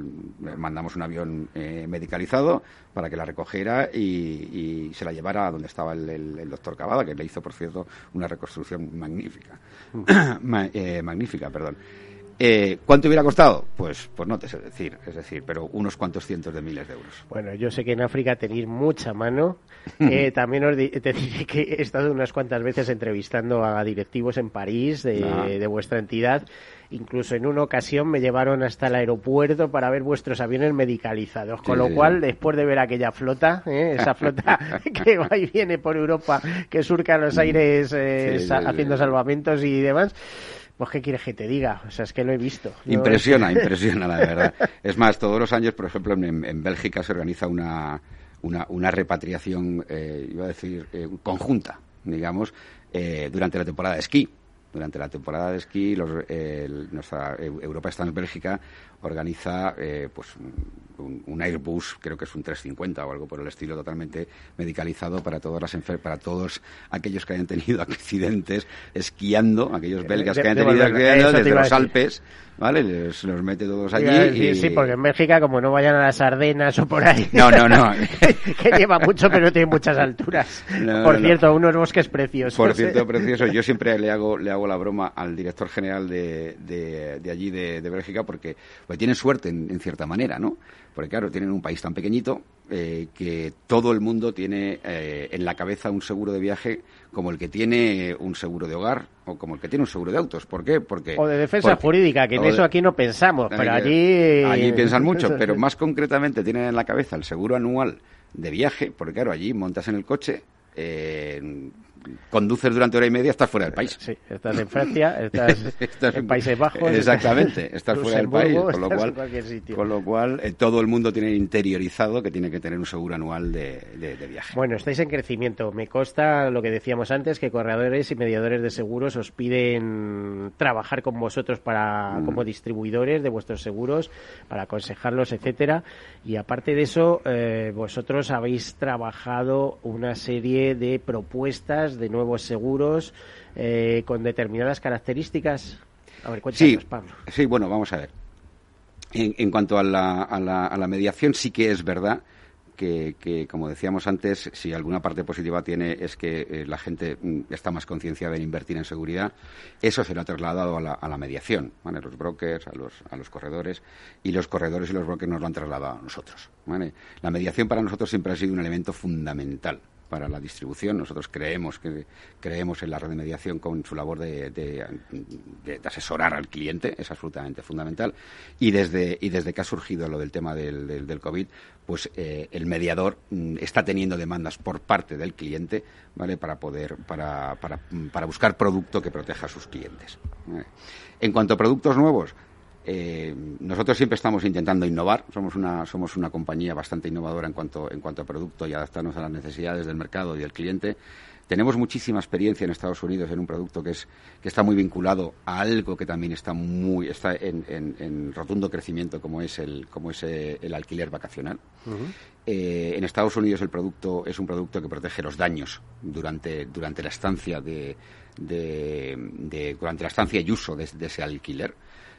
mandamos un avión eh, medicalizado para que la recogiera y, se la llevara a donde estaba el, doctor Cavada, que le hizo, por cierto, una reconstrucción magnífica. Mm. magnífica, perdón. Eh, ¿Cuánto hubiera costado? Pues, pues no te sé decir, es decir, pero unos cuantos cientos de miles de euros. Bueno, yo sé que en África tenéis mucha mano. Eh, también os te diré que he estado unas cuantas veces entrevistando a directivos en París de, ah. vuestra entidad. Incluso en una ocasión me llevaron hasta el aeropuerto para ver vuestros aviones medicalizados. Con lo cual, después de ver aquella flota, ¿eh? esa flota que va y viene por Europa, que surca los aires haciendo salvamentos y demás, pues, ¿qué quieres que te diga? O sea, es que lo he visto. Impresiona, impresiona, la verdad. Es más, todos los años, por ejemplo, en, Bélgica se organiza una, una, repatriación, eh, iba a decir, eh, conjunta, digamos, eh, durante la temporada de esquí durante la temporada de esquí, los, nuestra Europa está en Bélgica organiza eh, pues un, Airbus, creo que es un 350 o algo por el estilo, totalmente medicalizado para todas las para todos aquellos que hayan tenido accidentes esquiando, aquellos belgas que hayan tenido accidentes desde los Alpes, ¿vale? Les, los mete todos allí. y... Sí, porque en Bélgica, como no vayan a las Ardenas o por ahí. No, no, no. que lleva mucho, pero no tiene muchas alturas. por cierto, unos bosques preciosos. Por cierto, precioso. Yo siempre le hago, le hago la broma al director general de, de, allí, de, de Bélgica, porque pues tienen suerte en, cierta manera, ¿no? Porque claro, tienen un país tan pequeñito eh, que todo el mundo tiene eh, en la cabeza un seguro de viaje como el que tiene un seguro de hogar o como el que tiene un seguro de autos. ¿Por qué? Porque o de defensa jurídica, que en eso aquí no pensamos, pero allí allí piensan mucho, pero más concretamente tienen en la cabeza el seguro anual de viaje, porque claro, allí montas en el coche eh, conduces durante hora y media, estás fuera del país. Sí, estás en Francia, estás, en Países Bajos. Exactamente, estás fuera del país, con lo cual, con lo cual eh, todo el mundo tiene interiorizado que tiene que tener un seguro anual de, viaje. Bueno, estáis en crecimiento. Me consta lo que decíamos antes, que corredores y mediadores de seguros os piden trabajar con vosotros para mm. como distribuidores de vuestros seguros, para aconsejarlos, etcétera. Y aparte de eso, eh, vosotros habéis trabajado una serie de propuestas de nuevos seguros eh, con determinadas características. A ver, sí, Pablo. Sí, bueno, vamos a ver. En, cuanto a la, a, la, a la, mediación, sí que es verdad que, que, como decíamos antes, si alguna parte positiva tiene es que eh, la gente mm, está más concienciada en invertir en seguridad. Eso se lo ha trasladado a la, a la mediación, ¿vale? los brokers, a los, a los corredores, y los corredores y los brokers nos lo han trasladado a nosotros. ¿vale? La mediación para nosotros siempre ha sido un elemento fundamental para la distribución. Nosotros creemos que creemos en la red de mediación con su labor de, asesorar al cliente, es absolutamente fundamental. Y desde, y desde que ha surgido lo del tema del, del, COVID, pues eh, el mediador mm, está teniendo demandas por parte del cliente, ¿vale? Para poder, para, para, para buscar producto que proteja a sus clientes. En cuanto a productos nuevos, eh, nosotros siempre estamos intentando innovar, somos una, somos una compañía bastante innovadora en cuanto, en cuanto a producto y adaptarnos a las necesidades del mercado y del cliente. Tenemos muchísima experiencia en Estados Unidos en un producto que, es, que está muy vinculado a algo que también está, muy, está en, rotundo crecimiento, como es el, como es eh, el alquiler vacacional. Eh, en Estados Unidos el producto es un producto que protege los daños durante, durante la estancia de, durante la estancia y uso de ese alquiler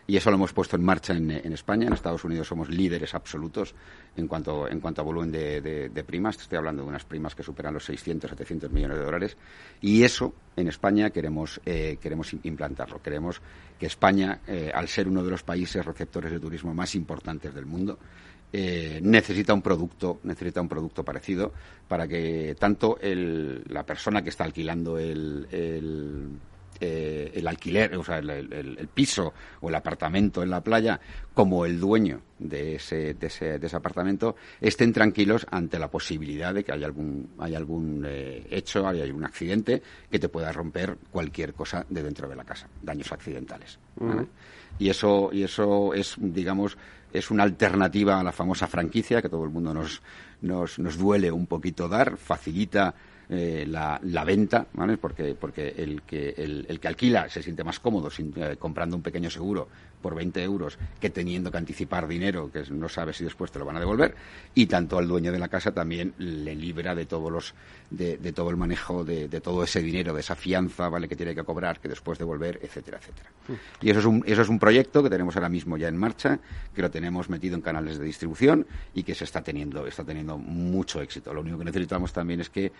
y eso lo hemos puesto en marcha en, España. En Estados Unidos somos líderes absolutos en cuanto, en cuanto a volumen de, primas. Estoy hablando de unas primas que superan los 600, 700 millones de dólares. Y eso en España queremos, eh, queremos implantarlo. Queremos que España, eh, al ser uno de los países receptores de turismo más importantes del mundo, eh, necesita un producto necesita un producto parecido para que tanto el, la persona que está alquilando el eh, el alquiler, o sea, el, piso o el apartamento en la playa, como el dueño de ese, de ese, de ese apartamento, estén tranquilos ante la posibilidad de que haya algún, hay algún eh, hecho, haya algún accidente que te pueda romper cualquier cosa de dentro de la casa, daños accidentales. Y eso, y eso es, digamos, es una alternativa a la famosa franquicia que todo el mundo nos, nos, nos duele un poquito dar, facilita eh, la, la, venta, ¿vale? Porque, porque el, que, el, que alquila se siente más cómodo eh, comprando un pequeño seguro por 20 euros que teniendo que anticipar dinero que no sabe si después te lo van a devolver y tanto al dueño de la casa también le libra de todos los de, todo el manejo de, todo ese dinero de esa fianza vale que tiene que cobrar que después devolver etcétera etcétera. Y eso es un eso es un proyecto que tenemos ahora mismo ya en marcha que lo tenemos metido en canales de distribución y que se está teniendo está teniendo mucho éxito. Lo único que necesitamos también es que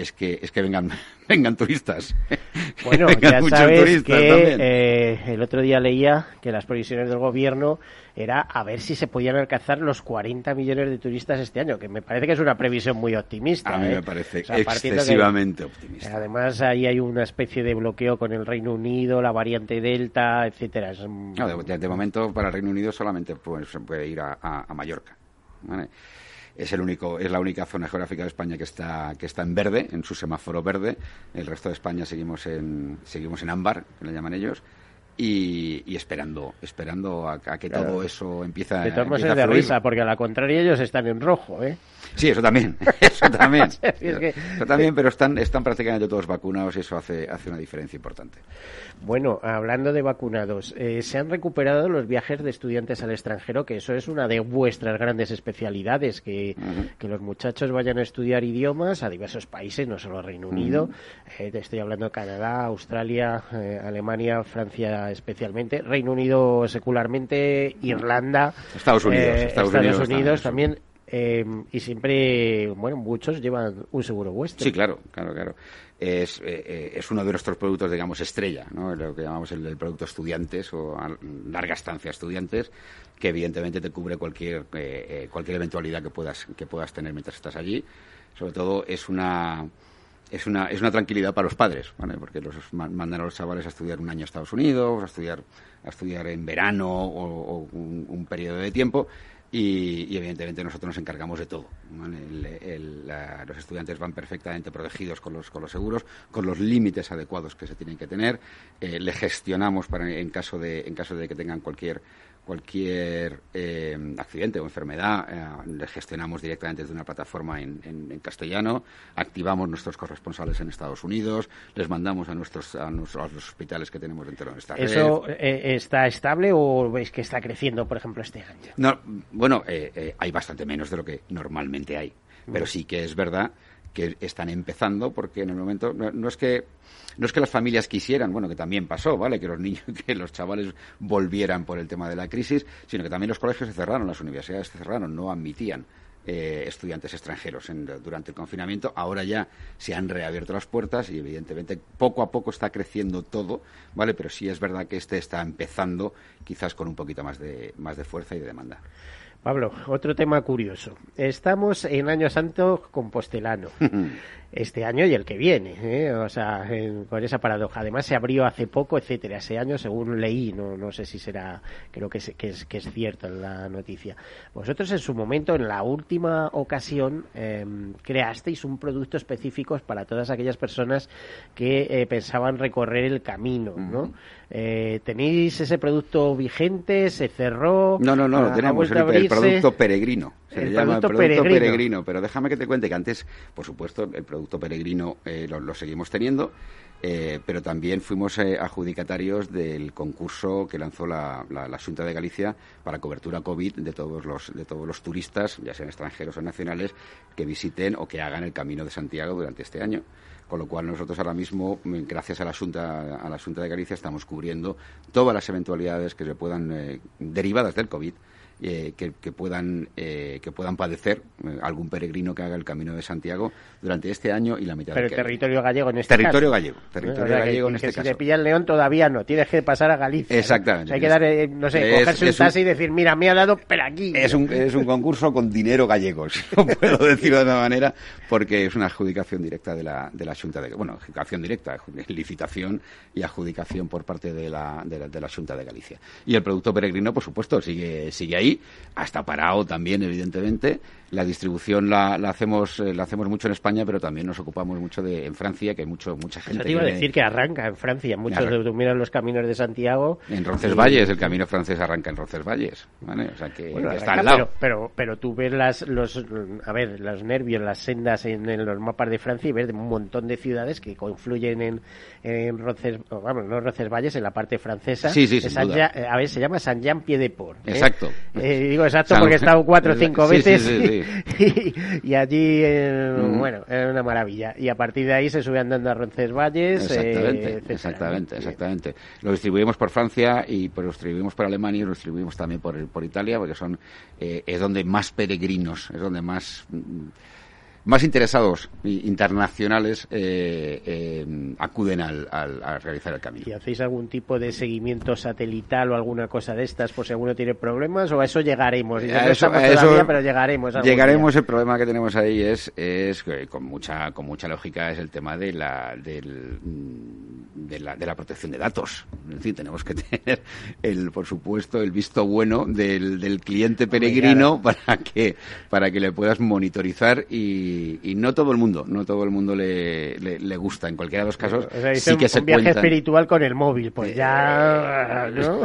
es que es que vengan vengan turistas. Bueno, ya sabes que eh, el otro día leía que las previsiones del gobierno era a ver si se podían alcanzar los 40 millones de turistas este año, que me parece que es una previsión muy optimista. A mí me ¿eh? parece excesivamente optimista. Además ahí hay una especie de bloqueo con el Reino Unido, la variante Delta, etcétera. de, momento para el Reino Unido solamente se puede ir a, a Mallorca. ¿vale? Es el único es la única zona geográfica de España que está que está en verde en su semáforo verde. El resto de España seguimos en seguimos en ámbar que le llaman ellos y, esperando esperando a, que todo eso empiece a de todos modos es de risa porque a la contraria ellos están en rojo eh sí eso también eso también. Eso también pero están están prácticamente todos vacunados y eso hace hace una diferencia importante. Bueno, hablando de vacunados, eh, se han recuperado los viajes de estudiantes al extranjero, que eso es una de vuestras grandes especialidades, que, los muchachos vayan a estudiar idiomas a diversos países, no solo Reino Unido, eh, te estoy hablando de Canadá, Australia, eh, Alemania, Francia especialmente, Reino Unido secularmente, Irlanda, Estados Unidos, Estados, Unidos, también. Y siempre, bueno, muchos llevan un seguro vuestro. Sí, claro, claro, claro es, eh, eh, es uno de nuestros productos, digamos, estrella, ¿no? lo que llamamos el, producto estudiantes o larga estancia estudiantes, que evidentemente te cubre cualquier, eh, cualquier eventualidad que puedas, que puedas tener mientras estás allí. Sobre todo es una, es una, es una tranquilidad para los padres, ¿vale? porque los mandan a los chavales a estudiar un año a Estados Unidos, a estudiar, a estudiar en verano o, un, un periodo de tiempo y, evidentemente nosotros nos encargamos de todo. los estudiantes van perfectamente protegidos con los, con los seguros, con los límites adecuados que se tienen que tener. Eh, le gestionamos para, en, caso de, en caso de que tengan cualquier cualquier eh, accidente o enfermedad, eh, le gestionamos directamente desde una plataforma en, castellano, activamos nuestros corresponsales en Estados Unidos, les mandamos a nuestros a, los hospitales que tenemos dentro de nuestra red. ¿Eso eh, está estable o veis que está creciendo, por ejemplo, este año? No, bueno, hay bastante menos de lo que normalmente hay, pero mm. sí que es verdad que están empezando porque en el momento no es que no es que las familias quisieran, bueno, que también pasó, ¿vale? Que los niños, que los chavales volvieran por el tema de la crisis, sino que también los colegios se cerraron, las universidades se cerraron, no admitían eh, estudiantes extranjeros durante el confinamiento. Ahora ya se han reabierto las puertas y evidentemente poco a poco está creciendo todo, ¿vale? Pero sí es verdad que este está empezando quizás con un poquito más de, más de fuerza y de demanda. Pablo, otro tema curioso. Estamos en Año Santo compostelano. este año y el que viene, ¿eh? o sea, con esa paradoja. Además se abrió hace poco, etcétera, ese año según leí, no, no sé si será, creo que es, que es, que es cierto en la noticia. Vosotros en su momento, en la última ocasión em, creasteis un producto específico para todas aquellas personas que eh, pensaban recorrer el camino, ¿no? Eh, ¿Tenéis ese producto vigente? ¿Se cerró? No, no, no, tenemos el, producto peregrino. Se le llama producto peregrino. Pero déjame que te cuente que antes, por supuesto, el producto peregrino eh, lo, seguimos teniendo. Eh, pero también fuimos adjudicatarios del concurso que lanzó la, la, Junta de Galicia para cobertura COVID de todos los de todos los turistas, ya sean extranjeros o nacionales, que visiten o que hagan el Camino de Santiago durante este año con lo cual nosotros ahora mismo, gracias a la Junta, a la Junta de Galicia, estamos cubriendo todas las eventualidades que se puedan, eh, derivadas del COVID, eh, que, puedan, eh, que puedan padecer eh, algún peregrino que haga el Camino de Santiago durante este año y la mitad Pero el territorio gallego en este territorio caso. Gallego, territorio gallego en este si caso. te pilla el león todavía no, tienes que pasar a Galicia. Exactamente. hay que dar, no sé, cogerse un taxi y decir, mira, me ha dado pero aquí. Es un, es un concurso con dinero gallego, si no puedo decirlo de una manera, porque es una adjudicación directa de la, de la Junta de... Bueno, adjudicación directa, licitación y adjudicación por parte de la, de la, de la Junta de Galicia. Y el producto peregrino, por supuesto, sigue, sigue ahí, hasta parado también, evidentemente. La distribución la, hacemos eh, la hacemos mucho en España, pero también nos ocupamos mucho de en Francia, que hay mucho, mucha gente. Eso te iba a decir que arranca en Francia. Muchos de miran los caminos de Santiago. En Roncesvalles, el camino francés arranca en Roncesvalles. ¿vale? O sea que está al lado. Pero, pero, tú ves las, los, a ver, los nervios, las sendas en, los mapas de Francia y ves un montón de ciudades que confluyen en, en Ronces, vamos, no Roncesvalles, en la parte francesa. Sí, sí, A ver, se llama Saint Jean Pied de Port. ¿eh? Exacto. Eh, digo exacto porque he estado cuatro o cinco veces y, allí, eh, bueno, es una maravilla. Y a partir de ahí se sube andando a Roncesvalles. Exactamente, exactamente, exactamente. Lo distribuimos por Francia y pues, lo distribuimos por Alemania y lo distribuimos también por, por Italia porque son es donde más peregrinos, es donde más más interesados internacionales eh, eh, acuden al, a realizar el camino. ¿Y hacéis algún tipo de seguimiento satelital o alguna cosa de estas por si alguno tiene problemas o a eso llegaremos? A eso, pero llegaremos. Llegaremos. El problema que tenemos ahí es, es con mucha con mucha lógica es el tema de la del, de la, de la protección de datos. Es decir, tenemos que tener el por supuesto el visto bueno del, del cliente peregrino para que para que le puedas monitorizar y y, no todo el mundo, no todo el mundo le, le, gusta. En cualquiera de los casos, sí que se un viaje espiritual con el móvil, pues ya, ¿no?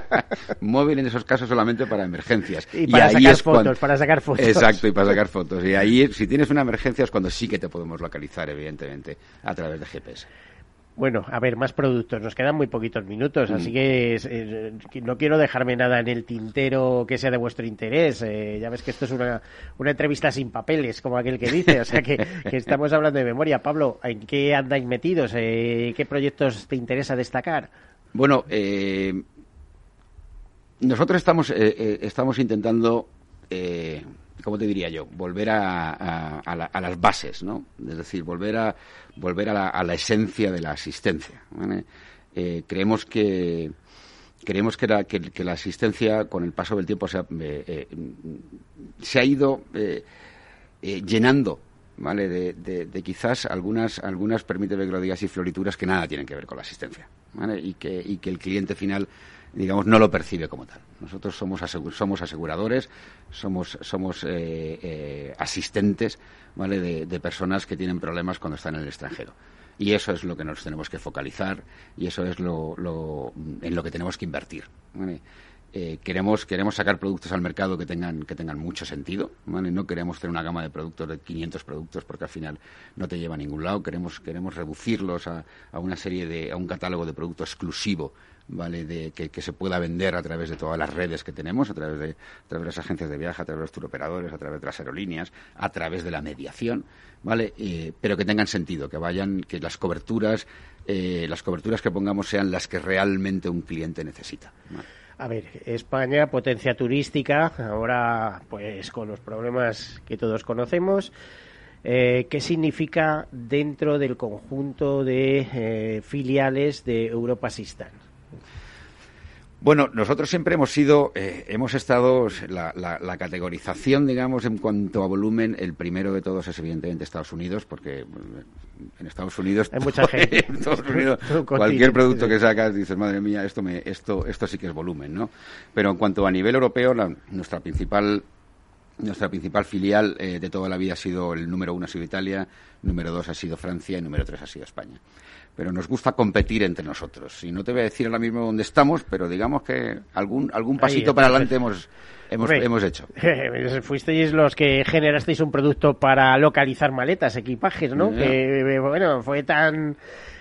móvil en esos casos solamente para emergencias. Y para sacar fotos, para sacar fotos. Exacto, y para sacar fotos. Y ahí, si tienes una emergencia, es cuando sí que te podemos localizar, evidentemente, a través de GPS. Bueno, a ver, más productos. Nos quedan muy poquitos minutos, así mm. que eh, no quiero dejarme nada en el tintero que sea de vuestro interés. Eh, ya ves que esto es una, una entrevista sin papeles, como aquel que dice. O sea, que, estamos hablando de memoria. Pablo, ¿en qué andáis metidos? Eh, ¿Qué proyectos te interesa destacar? Bueno, nosotros estamos, estamos intentando ¿cómo te diría yo? Volver a, a, las bases, ¿no? Es decir, volver a, volver a, la, esencia de la asistencia. Eh, creemos que creemos que la, la asistencia con el paso del tiempo se ha, eh, eh, se ha ido llenando ¿vale? De, quizás algunas, algunas, permíteme que lo digas, y florituras que nada tienen que ver con la asistencia, ¿vale? Y que el cliente final digamos, no lo percibe como tal. Nosotros somos, somos aseguradores, somos, somos eh, eh, asistentes ¿vale? De, personas que tienen problemas cuando están en el extranjero. Y eso es lo que nos tenemos que focalizar y eso es lo, en lo que tenemos que invertir. Eh, queremos, queremos sacar productos al mercado que tengan, que tengan mucho sentido. No queremos tener una gama de productos de 500 productos porque al final no te lleva a ningún lado. Queremos, queremos reducirlos a, a una serie de, a un catálogo de productos exclusivo ¿vale? De, que, se pueda vender a través de todas las redes que tenemos, a través, de, a través de las agencias de viaje, a través de los turoperadores, a través de las aerolíneas, a través de la mediación, ¿vale? Eh, pero que tengan sentido, que vayan, que las coberturas, eh, las coberturas que pongamos sean las que realmente un cliente necesita. A ver, España, potencia turística, ahora pues con los problemas que todos conocemos, eh, ¿Qué significa dentro del conjunto de filiales de Europa Sistan? Bueno, nosotros siempre hemos sido, eh, hemos estado, la, la, categorización, digamos, en cuanto a volumen, el primero de todos es evidentemente Estados Unidos, porque en Estados Unidos, Hay mucha gente. cualquier producto que sacas, dices, madre mía, esto, me, esto, esto sí que es volumen, ¿no? Pero en cuanto a nivel europeo, nuestra principal Nuestra principal filial eh, de toda la vida ha sido el número uno ha sido Italia, número dos ha sido Francia y número tres ha sido España. Pero nos gusta competir entre nosotros. Y no te voy a decir ahora mismo dónde estamos, pero digamos que algún, algún pasito para adelante hemos, hemos, hemos hecho. Fuisteis los que generasteis un producto para localizar maletas, equipajes, ¿no? Que, bueno, fue tan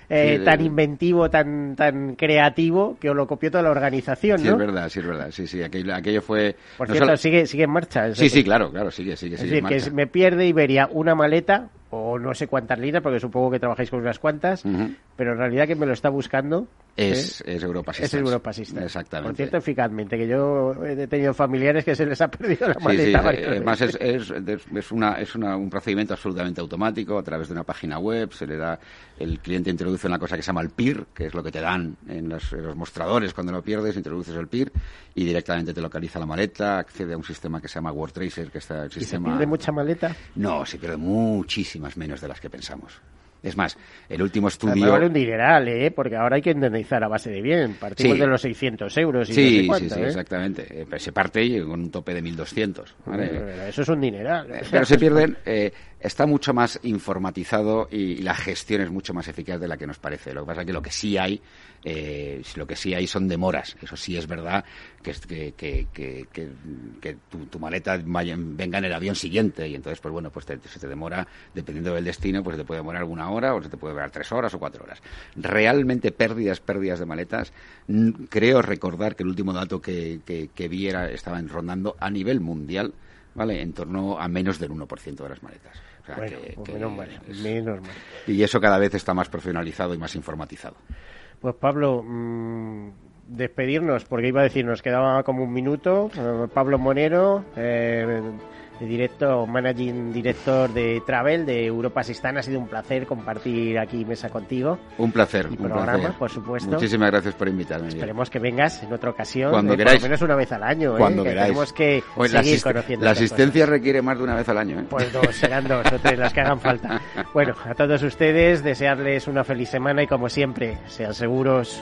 eh, tan inventivo, tan tan creativo, que os lo copió toda la organización, ¿no? Sí, es verdad, sí, es verdad. Sí, sí, aquello, aquello fue... Por cierto, sigue, sigue en marcha. Sí, sí, claro, claro, sigue, sigue, es decir, que me pierde Iberia una maleta, o no sé cuántas líneas, porque supongo que trabajáis con unas cuantas, pero en realidad que me lo está buscando es, ¿eh? es Europa Es Europa Exactamente. Por cierto, eficazmente, que yo he tenido familiares que se les ha perdido la maleta. Sí, sí. Además, es, es, es, una, es una, un procedimiento absolutamente automático a través de una página web. Se le da, el cliente introduce una cosa que se llama el PIR, que es lo que te dan en los, los mostradores cuando lo pierdes, introduces el PIR y directamente te localiza la maleta, accede a un sistema que se llama WordTracer, que está el sistema... ¿Se pierde mucha maleta? No, se pierde muchísimas menos de las que pensamos. Es más, el último estudio... vale un dineral, ¿eh? Porque ahora hay que indemnizar a base de bien. Partimos de los 600 euros y sí, no sé sí, sí, ¿eh? exactamente. Eh, se parte con un tope de 1.200. ¿vale? Eso es un dineral. Pero se pierden... Eh, está mucho más informatizado y, la gestión es mucho más eficaz de la que nos parece. Lo que pasa es que lo que sí hay, eh, lo que sí hay son demoras. Eso sí es verdad que, que, que, que tu, maleta venga en el avión siguiente y entonces, pues bueno, pues se te demora, dependiendo del destino, pues se te puede demorar una hora o se te puede demorar tres horas o cuatro horas. Realmente pérdidas, pérdidas de maletas, creo recordar que el último dato que, que, vi era, estaba rondando a nivel mundial, ¿vale? En torno a menos del 1% de las maletas. Y eso cada vez está más profesionalizado y más informatizado. Pues Pablo, mmm, despedirnos, porque iba a decir, nos quedaba como un minuto. Eh, Pablo Monero, eh, director, managing director de Travel de Europa Sistán. Ha sido un placer compartir aquí mesa contigo. Un placer, un programa, por supuesto. Muchísimas gracias por invitarme. Esperemos que vengas en otra ocasión. Cuando queráis. Por lo menos una vez al año. ¿eh? Cuando queráis. Tenemos que seguir conociendo. La asistencia requiere más de una vez al año. ¿eh? Pues dos, serán dos o tres las que hagan falta. Bueno, a todos ustedes desearles una feliz semana y como siempre, sean seguros.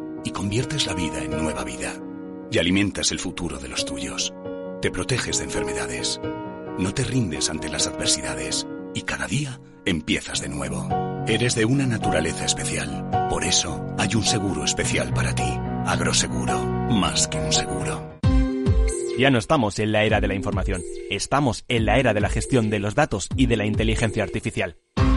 y conviertes la vida en nueva vida. Y alimentas el futuro de los tuyos. Te proteges de enfermedades. No te rindes ante las adversidades. Y cada día empiezas de nuevo. Eres de una naturaleza especial. Por eso hay un seguro especial para ti. Agroseguro. Más que un seguro. Ya no estamos en la era de la información. Estamos en la era de la gestión de los datos y de la inteligencia artificial.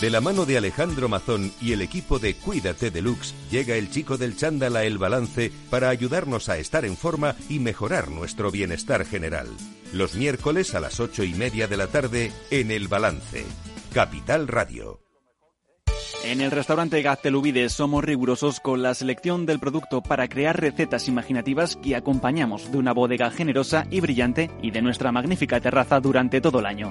De la mano de Alejandro Mazón y el equipo de Cuídate Deluxe, llega el chico del chándal a El Balance para ayudarnos a estar en forma y mejorar nuestro bienestar general. Los miércoles a las ocho y media de la tarde en El Balance. Capital Radio. En el restaurante Gaztelubide somos rigurosos con la selección del producto para crear recetas imaginativas que acompañamos de una bodega generosa y brillante y de nuestra magnífica terraza durante todo el año.